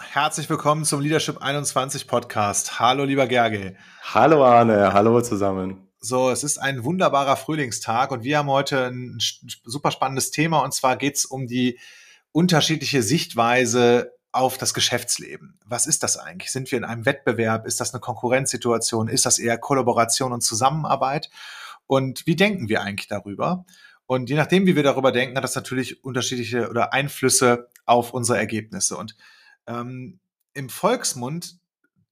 Herzlich willkommen zum Leadership 21 Podcast. Hallo, lieber Gerge. Hallo, Arne. Hallo zusammen. So, es ist ein wunderbarer Frühlingstag und wir haben heute ein super spannendes Thema und zwar geht es um die unterschiedliche Sichtweise auf das Geschäftsleben. Was ist das eigentlich? Sind wir in einem Wettbewerb? Ist das eine Konkurrenzsituation? Ist das eher Kollaboration und Zusammenarbeit? Und wie denken wir eigentlich darüber? Und je nachdem, wie wir darüber denken, hat das natürlich unterschiedliche oder Einflüsse auf unsere Ergebnisse. Und ähm, im Volksmund,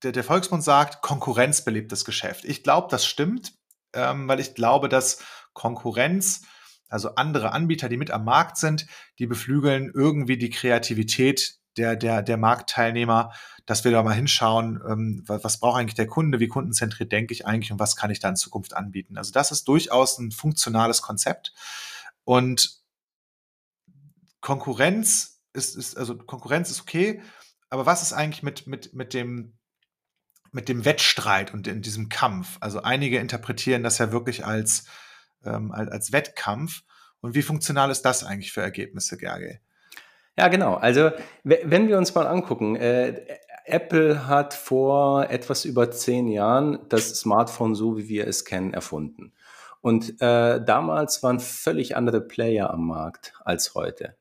der, der Volksmund sagt, Konkurrenz belebt das Geschäft. Ich glaube, das stimmt, ähm, weil ich glaube, dass Konkurrenz, also andere Anbieter, die mit am Markt sind, die beflügeln irgendwie die Kreativität der, der, der Marktteilnehmer, dass wir da mal hinschauen, ähm, was, was braucht eigentlich der Kunde, wie kundenzentriert denke ich eigentlich und was kann ich da in Zukunft anbieten. Also das ist durchaus ein funktionales Konzept. Und Konkurrenz ist, ist also Konkurrenz ist okay, aber was ist eigentlich mit, mit, mit dem mit dem Wettstreit und in diesem Kampf? Also einige interpretieren das ja wirklich als, ähm, als, als Wettkampf. Und wie funktional ist das eigentlich für Ergebnisse, Gerge? Ja, genau. Also wenn wir uns mal angucken, äh, Apple hat vor etwas über zehn Jahren das Smartphone so, wie wir es kennen, erfunden. Und äh, damals waren völlig andere Player am Markt als heute.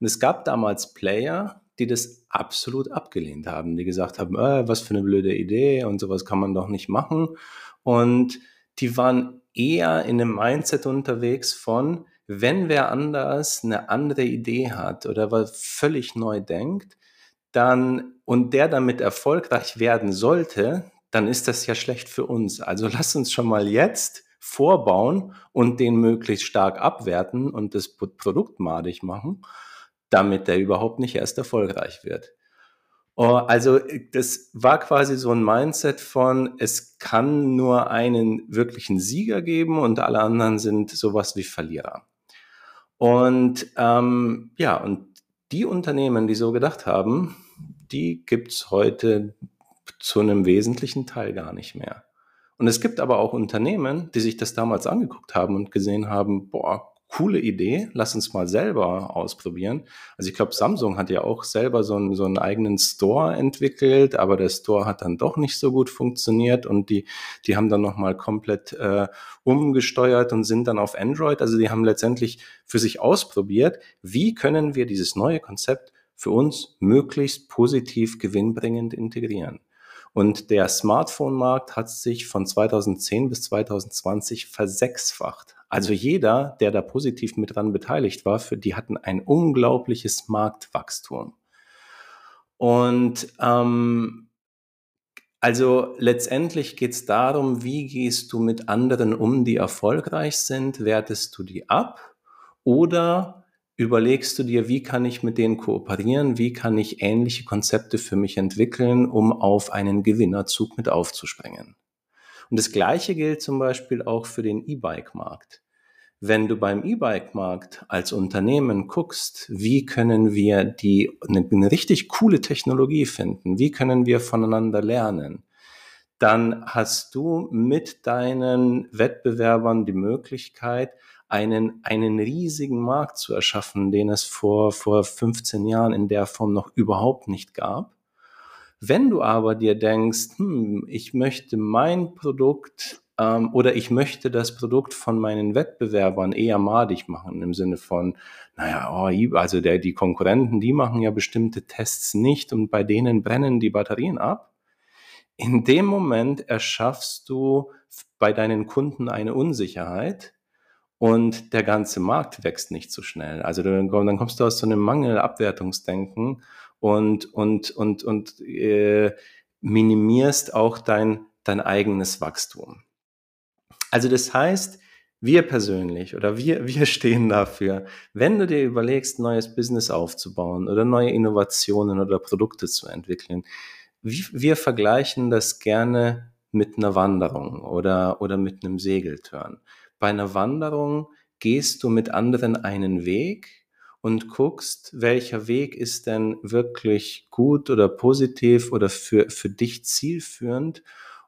Und es gab damals Player, die das absolut abgelehnt haben, die gesagt haben, äh, was für eine blöde Idee und sowas kann man doch nicht machen. Und die waren eher in einem Mindset unterwegs von, wenn wer anders eine andere Idee hat oder was völlig neu denkt, dann und der damit erfolgreich werden sollte, dann ist das ja schlecht für uns. Also lass uns schon mal jetzt vorbauen und den möglichst stark abwerten und das Produkt madig machen damit der überhaupt nicht erst erfolgreich wird. Oh, also das war quasi so ein Mindset von, es kann nur einen wirklichen Sieger geben und alle anderen sind sowas wie Verlierer. Und ähm, ja, und die Unternehmen, die so gedacht haben, die gibt es heute zu einem wesentlichen Teil gar nicht mehr. Und es gibt aber auch Unternehmen, die sich das damals angeguckt haben und gesehen haben, boah, coole Idee, lass uns mal selber ausprobieren. Also ich glaube, Samsung hat ja auch selber so einen, so einen eigenen Store entwickelt, aber der Store hat dann doch nicht so gut funktioniert und die, die haben dann nochmal komplett äh, umgesteuert und sind dann auf Android. Also die haben letztendlich für sich ausprobiert, wie können wir dieses neue Konzept für uns möglichst positiv gewinnbringend integrieren. Und der Smartphone-Markt hat sich von 2010 bis 2020 versechsfacht. Also jeder, der da positiv mit dran beteiligt war, für die hatten ein unglaubliches Marktwachstum. Und ähm, also letztendlich geht es darum, wie gehst du mit anderen um, die erfolgreich sind, wertest du die ab oder überlegst du dir, wie kann ich mit denen kooperieren, wie kann ich ähnliche Konzepte für mich entwickeln, um auf einen Gewinnerzug mit aufzuspringen. Und das Gleiche gilt zum Beispiel auch für den E-Bike-Markt. Wenn du beim E-Bike-Markt als Unternehmen guckst, wie können wir die, eine, eine richtig coole Technologie finden, wie können wir voneinander lernen, dann hast du mit deinen Wettbewerbern die Möglichkeit, einen, einen riesigen Markt zu erschaffen, den es vor, vor 15 Jahren in der Form noch überhaupt nicht gab. Wenn du aber dir denkst, hm, ich möchte mein Produkt ähm, oder ich möchte das Produkt von meinen Wettbewerbern eher madig machen, im Sinne von, naja, oh, also der, die Konkurrenten, die machen ja bestimmte Tests nicht und bei denen brennen die Batterien ab. In dem Moment erschaffst du bei deinen Kunden eine Unsicherheit, und der ganze Markt wächst nicht so schnell. Also dann, kommst du aus so einem Mangelabwertungsdenken und, und, und, und äh, minimierst auch dein, dein eigenes Wachstum. Also das heißt, wir persönlich oder wir, wir stehen dafür, wenn du dir überlegst, neues Business aufzubauen oder neue Innovationen oder Produkte zu entwickeln, wir vergleichen das gerne mit einer Wanderung oder, oder mit einem Segeltörn bei einer Wanderung gehst du mit anderen einen Weg und guckst, welcher Weg ist denn wirklich gut oder positiv oder für, für dich zielführend.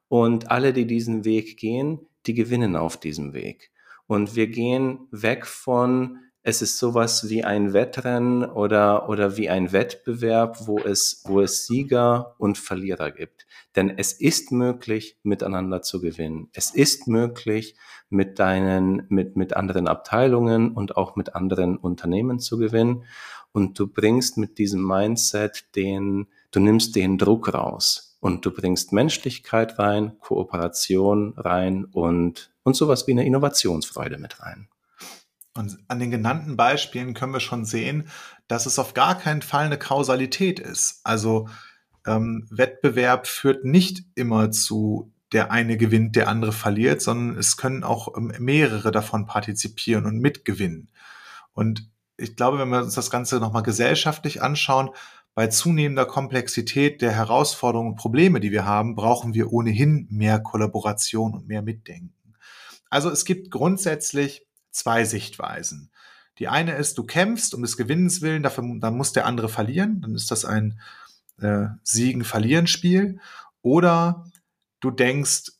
Und alle, die diesen Weg gehen, die gewinnen auf diesem Weg. Und wir gehen weg von es ist sowas wie ein Wettrennen oder, oder wie ein Wettbewerb, wo es, wo es Sieger und Verlierer gibt. Denn es ist möglich, miteinander zu gewinnen. Es ist möglich, mit deinen, mit, mit anderen Abteilungen und auch mit anderen Unternehmen zu gewinnen. Und du bringst mit diesem Mindset den, du nimmst den Druck raus und du bringst Menschlichkeit rein, Kooperation rein und, und sowas wie eine Innovationsfreude mit rein. Und an den genannten Beispielen können wir schon sehen, dass es auf gar keinen Fall eine Kausalität ist. Also ähm, Wettbewerb führt nicht immer zu der eine gewinnt, der andere verliert, sondern es können auch ähm, mehrere davon partizipieren und mitgewinnen. Und ich glaube, wenn wir uns das Ganze nochmal gesellschaftlich anschauen, bei zunehmender Komplexität der Herausforderungen und Probleme, die wir haben, brauchen wir ohnehin mehr Kollaboration und mehr Mitdenken. Also es gibt grundsätzlich zwei Sichtweisen. Die eine ist, du kämpfst um des Gewinnens willen, dafür, dann muss der andere verlieren, dann ist das ein äh, Siegen-Verlieren-Spiel. Oder du denkst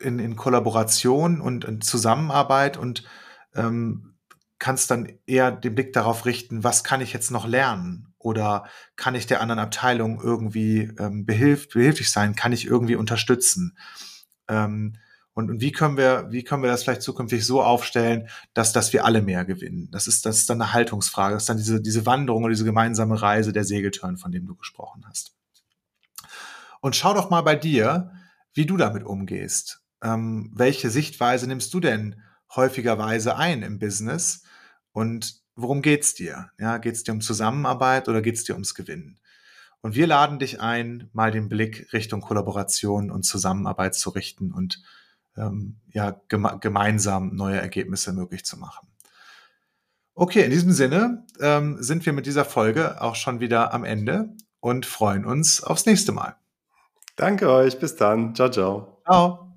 in, in Kollaboration und in Zusammenarbeit und ähm, kannst dann eher den Blick darauf richten, was kann ich jetzt noch lernen? Oder kann ich der anderen Abteilung irgendwie ähm, behilf behilflich sein? Kann ich irgendwie unterstützen? Ähm, und, und wie können wir, wie können wir das vielleicht zukünftig so aufstellen, dass, dass wir alle mehr gewinnen? Das ist, das ist dann eine Haltungsfrage. Das ist dann diese, diese Wanderung oder diese gemeinsame Reise der Segeltörn, von dem du gesprochen hast. Und schau doch mal bei dir, wie du damit umgehst. Ähm, welche Sichtweise nimmst du denn häufigerweise ein im Business? Und worum geht's dir? Ja, geht's dir um Zusammenarbeit oder geht's dir ums Gewinnen? Und wir laden dich ein, mal den Blick Richtung Kollaboration und Zusammenarbeit zu richten und ähm, ja, geme gemeinsam neue Ergebnisse möglich zu machen. Okay, in diesem Sinne ähm, sind wir mit dieser Folge auch schon wieder am Ende und freuen uns aufs nächste Mal. Danke euch, bis dann. Ciao, ciao. Ciao.